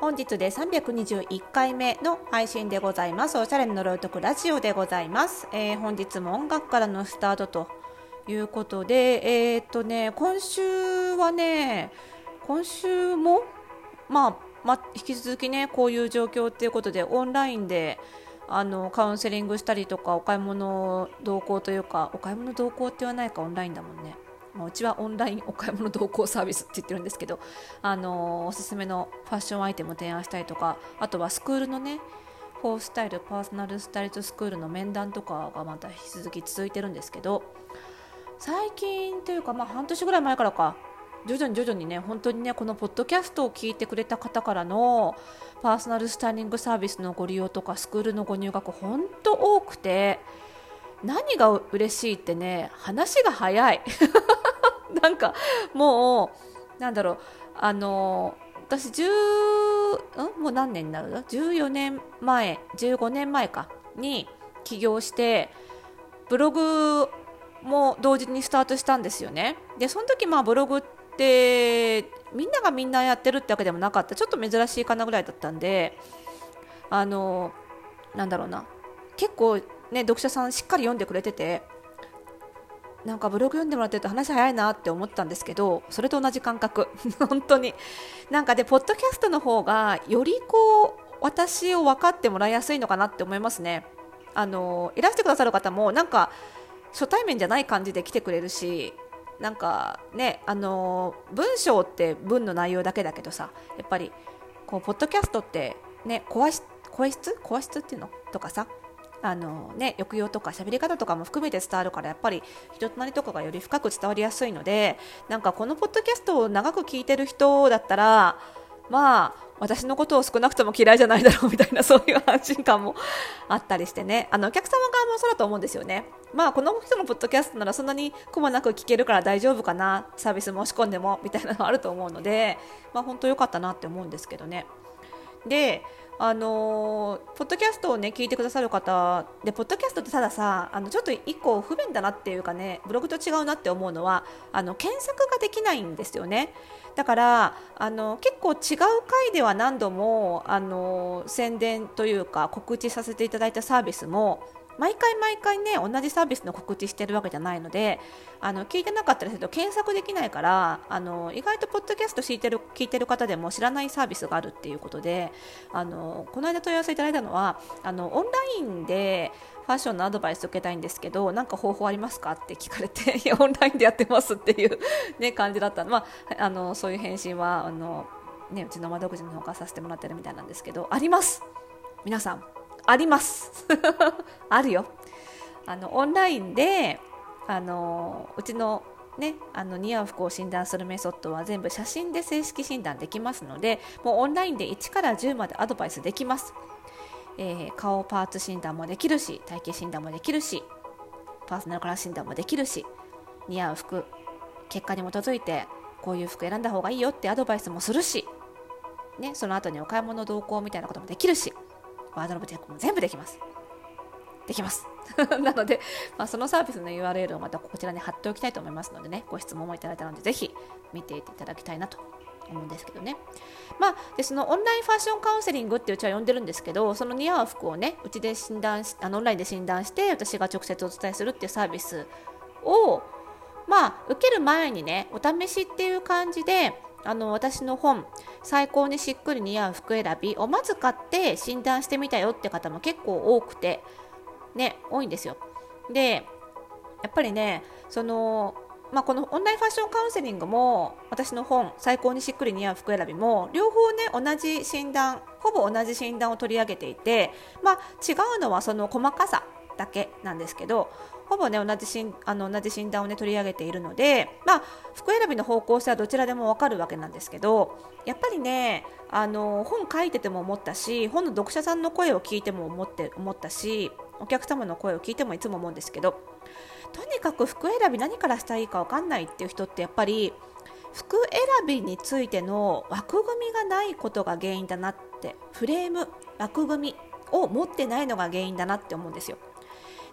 本日で321回目の配信でございます。おしゃれの呪いとくラジオでございます、えー、本日も音楽からのスタートということでえー、っとね今週はね今週もまあま、引き続きねこういう状況っていうことでオンラインであのカウンセリングしたりとかお買い物同行というかお買い物同行って言わないかオンラインだもんね。まあ、うちはオンラインお買い物同行サービスって言ってるんですけど、あのおすすめのファッションアイテムを提案したりとかあとはスクールのねフォースタイルパーソナルスタイリストスクールの面談とかがまた引き続き続いてるんですけど最近というか、まあ、半年ぐらい前からか徐々に徐々にね本当にねこのポッドキャストを聞いてくれた方からのパーソナルスタイリングサービスのご利用とかスクールのご入学本当多くて何が嬉しいってね話が早い。なんかもうなんだろう。あの私10ん？もう何年になるの？14年前15年前か。に起業してブログも同時にスタートしたんですよね。でその時まあブログってみんながみんなやってるってわけでもなかった。ちょっと珍しいかなぐらいだったんであのなんだろうな。結構ね読者さんしっかり読んでくれててなんかブログ読んでもらってると話早いなって思ったんですけどそれと同じ感覚。本当に。なんかでポッドキャストの方がよりこう私を分かってもらいやすいのかなって思いますね。あのいらしてくださる方もなんか初対面じゃない感じで来てくれるしなんかねあの文章って文の内容だけだけどさやっぱりこうポッドキャストってね声質声質声質っていうの？とかさあのね、抑揚とか喋り方とかも含めて伝わるからやっぱり人となりとかがより深く伝わりやすいのでなんかこのポッドキャストを長く聞いてる人だったらまあ私のことを少なくとも嫌いじゃないだろうみたいなそういう安心感もあったりしてね。あのお客様側もそうだと思うんですよね。まあこの人のポッドキャストならそんなにくもなく聞けるから大丈夫かなサービス申し込んでもみたいなのあると思うのでまあ本当良かったなって思うんですけどね。であのポッドキャストをね聞いてくださる方でポッドキャストってたださあのちょっと1個不便だなっていうかねブログと違うなって思うのはあの検索ができないんですよね。だからあの結構違う回では何度もあの宣伝というか告知させていただいたサービスも毎回毎回ね同じサービスの告知してるわけじゃないのであの聞いてなかったりすると検索できないからあの意外とポッドキャスト聞いてる聞いてる方でも知らないサービスがあるっていうことであのこの間問い合わせいただいたのはあのオンラインでファッションのアドバイス受けたいんですけどなんか方法ありますかって聞かれて いやオンラインでやってますっていう、ね、感じだったまあ、あのそういう返信はあの、ね、うちの窓口の方からさせてもらってるみたいなんですけどあります。皆さんあります。あるよあのオンラインであのうちのね、あの似合う服を診断するメソッドは全部写真で正式診断できますのでもうオンラインで1から10までアドバイスできます、えー、顔パーツ診断もできるし体型診断もできるしパーソナルカラー診断もできるし似合う服結果に基づいてこういう服選んだ方がいいよってアドバイスもするし、ね、その後にお買い物同行みたいなこともできるしワードローブチェックも全部できます。できます。なので、まあ、そのサービスの URL をまたこちらに貼っておきたいと思いますのでね、ご質問もいただいたので、ぜひ見ていただきたいなと思うんですけどね。まあ、でそのオンラインファッションカウンセリングってうちは呼んでるんですけど、その似合う服をね、うちで診断しあのオンラインで診断して、私が直接お伝えするっていうサービスを、まあ、受ける前にね、お試しっていう感じで、あの私の本「最高にしっくり似合う服選び」をまず買って診断してみたよって方も結構多くてね多いんですよ。でやっぱりねそのまあ、このオンラインファッションカウンセリングも私の本「最高にしっくり似合う服選び」も両方ね同じ診断ほぼ同じ診断を取り上げていて、まあ、違うのはその細かさだけなんですけどほぼね同じしんあの同じ診断をね取り上げているので、まあ、服選びの方向性はどちらでも分かるわけなんですけどやっぱりねあの本書いてても思ったし本の読者さんの声を聞いても思って思ったしお客様の声を聞いてもいつも思うんですけどとにかく服選び何からしたらいいか分かんないっていう人ってやっぱり服選びについての枠組みがないことが原因だなってフレーム枠組みを持ってないのが原因だなって思うんですよ。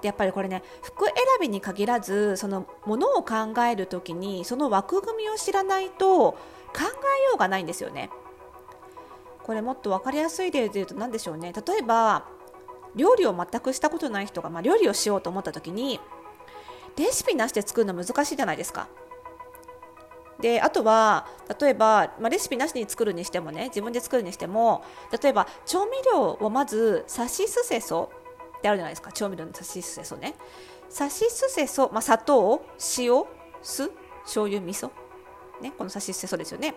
でやっぱりこれね服選びに限らずそのものを考える時にその枠組みを知らないと考えようがないんですよね。これもっと分かりやすい例で言うと何でしょうね例えば料理を全くしたことない人が、まあ、料理をしようと思った時にレシピなしで作るの難しいじゃないですか。であとは例えば、まあ、レシピなしに作るにしてもね自分で作るにしても例えば調味料をまずさしすせそってあるじゃないですか。調味料のさしすせそね。さしすせそ、ま、砂糖塩酢醤油味噌ねこのさしすせそですよね。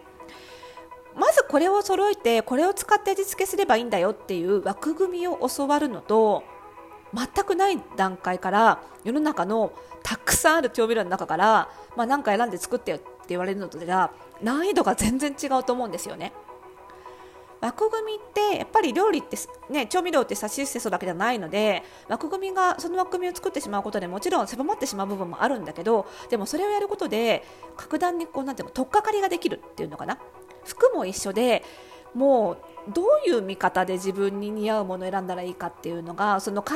まずこれを揃えてこれを使って味付けすればいいんだよっていう枠組みを教わるのと全くない段階から世の中のたくさんある調味料の中から、まあ、何か選んで作ってよって言われるのとでは難易度が全然違うと思うんですよね。枠組みってやっぱり料理って、ね、調味料ってさしすせそうだけじゃないので枠組みがその枠組みを作ってしまうことでもちろん狭まってしまう部分もあるんだけどでもそれをやることで格段にこうなんていうの取っかかりができるっていうのかな服も一緒でもうどういう見方で自分に似合うものを選んだらいいかっていうのがその考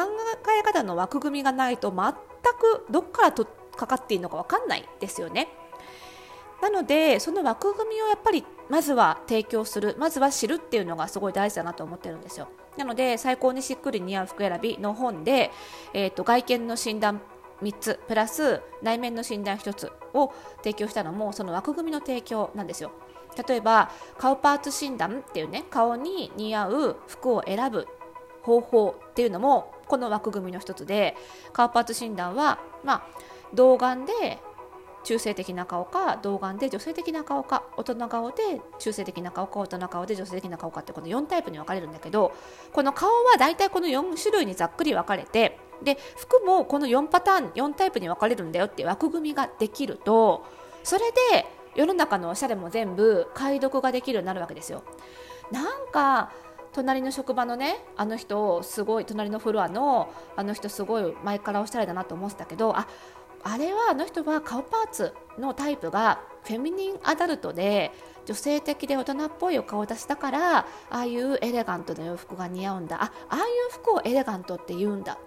え方の枠組みがないと全くどっからとかかっていいのか分かんないですよね。なのでその枠組みをやっぱりまずは提供するまずは知るっていうのがすごい大事だなと思ってるんですよなので最高にしっくり似合う服選びの本で、えーと、外見の診断3つプラス内面の診断1つを提供したのもその枠組みの提供なんですよ例えば顔パーツ診断っていうね顔に似合う服を選ぶ方法っていうのもこの枠組みの一つで顔パーツ診断は、まあ、童顔で中性的な顔か童顔で女性的な顔か大人顔で中性的な顔か大人顔で女性的な顔かってこの4タイプに分かれるんだけどこの顔は大体この4種類にざっくり分かれてで服もこの4パターン4タイプに分かれるんだよって枠組みができるとそれで世の中のおしゃれも全部解読ができるようになるわけですよ。なんか隣の職場のねあの人すごい隣のフロアのあの人すごい前からおしゃれだなと思ってたけどああれはあの人は顔パーツのタイプがフェミニンアダルトで女性的で大人っぽいお顔出しだからああいうエレガントな洋服が似合うんだ。あああいう服をエレガントって言うんだ。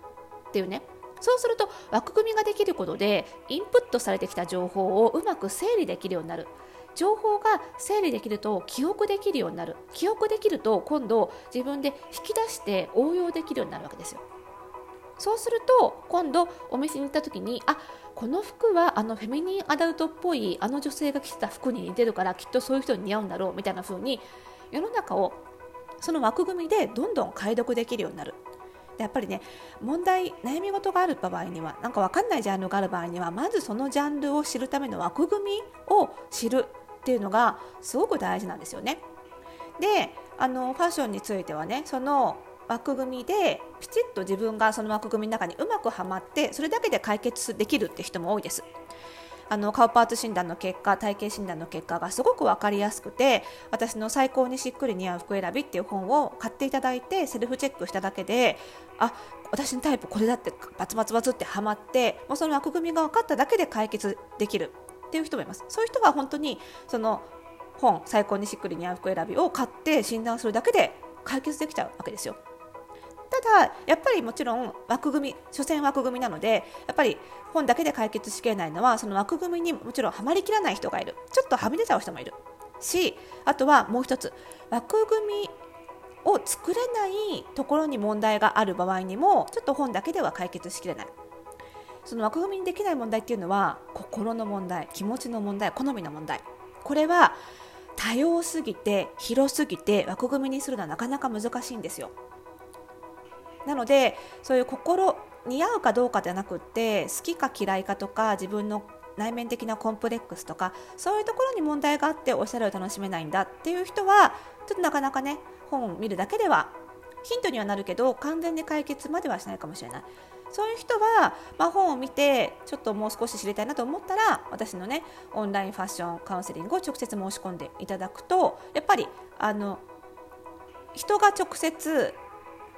っていうね。そうすると枠組みができることでインプットされてきた情報をうまく整理できるようになる。情報が整理できると記憶できるようになる。記憶できると今度自分で引き出して応用できるようになるわけですよ。そうすると今度お店に行った時にあこの服はあのフェミニンアダルトっぽいあの女性が着てた服に似てるからきっとそういう人に似合うんだろうみたいな風に世の中をその枠組みでどんどん解読できるようになる。やっぱりね問題悩み事がある場合にはなんか分かんないジャンルがある場合にはまずそのジャンルを知るための枠組みを知るっていうのがすごく大事なんですよね。であのファッションについてはねその枠組みできちっと自分がその枠組みの中にうまくはまってそれだけで解決できるって人も多いです。あの顔パーツ診断の結果体型診断の結果がすごく分かりやすくて私の最高にしっくり似合う服選びっていう本を買っていただいてセルフチェックしただけであ私のタイプこれだってバツバツバツってはまってもうその枠組みが分かっただけで解決できるっていう人もいます。そういう人は本当にその本最高にしっくり似合う服選びを買って診断するだけで解決できちゃうわけですよ。だやっぱりもちろん枠組み所詮枠組みなのでやっぱり本だけで解決しきれないのはその枠組みにもちろんはまりきらない人がいる。ちょっとはみ出ちゃう人もいる。しあとはもう一つ枠組みを作れないところに問題がある場合にもちょっと本だけでは解決しきれない。その枠組みにできない問題っていうのは心の問題気持ちの問題好みの問題。これは多様すぎて広すぎて枠組みにするのはなかなか難しいんですよ。なのでそういう心似合うかどうかじゃなくって好きか嫌いかとか自分の内面的なコンプレックスとかそういうところに問題があっておしゃれを楽しめないんだっていう人はちょっとなかなかね本を見るだけではヒントにはなるけど完全に解決まではしないかもしれない。そういう人は、まあ、本を見てちょっともう少し知りたいなと思ったら私のねオンラインファッションカウンセリングを直接申し込んでいただくとやっぱりあの人が直接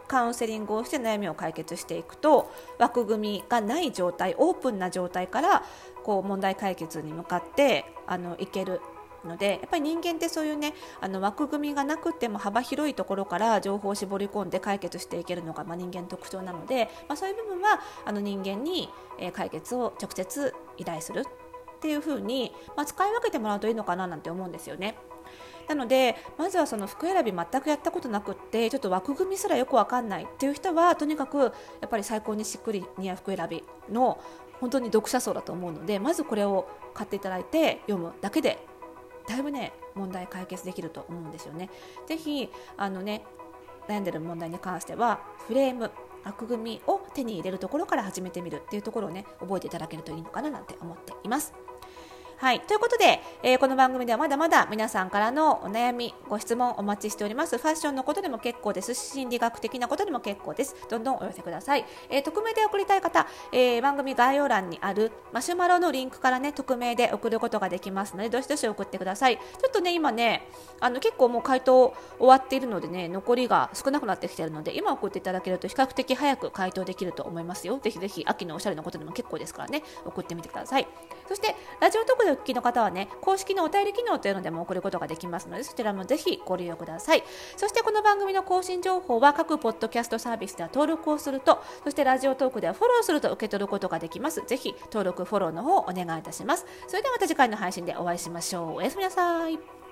カウンセリングをして悩みを解決していくと枠組みがない状態オープンな状態からこう問題解決に向かってあのいけるのでやっぱり人間ってそういうねあの枠組みがなくても幅広いところから情報を絞り込んで解決していけるのが、まあ、人間の特徴なので、まあ、そういう部分はあの人間に、え解決を直接依頼するっていう風に、まあ、使い分けてもらうといいのかななんて思うんですよね。なのでまずはその服選び全くやったことなくってちょっと枠組みすらよくわかんないっていう人はとにかくやっぱり最高にしっくり似合う服選びの本当に読者層だと思うのでまずこれを買っていただいて読むだけでだいぶね問題解決できると思うんですよね。ぜひあのね悩んでる問題に関してはフレーム枠組みを手に入れるところから始めてみるっていうところをね覚えていただけるといいのかななんて思っています。はい。ということで、えー、この番組ではまだまだ皆さんからのお悩み、ご質問お待ちしております。ファッションのことでも結構ですし、心理学的なことでも結構です。どんどんお寄せください。えー、匿名で送りたい方、えー、番組概要欄にあるマシュマロのリンクからね、匿名で送ることができますので、どしどし送ってください。ちょっとね、今ね、あの結構もう回答終わっているのでね、残りが少なくなってきているので、今送っていただけると比較的早く回答できると思いますよ。ぜひぜひ、秋のおしゃれのことでも結構ですからね、送ってみてください。そして、でお聞きの方はね、公式のお便り機能というのでも送ることができますのでそちらもぜひご利用ください。そしてこの番組の更新情報は各ポッドキャストサービスでは登録をするとそしてラジオトークではフォローすると受け取ることができます。ぜひ登録フォローの方をお願いいたします。それではまた次回の配信でお会いしましょう。おやすみなさい。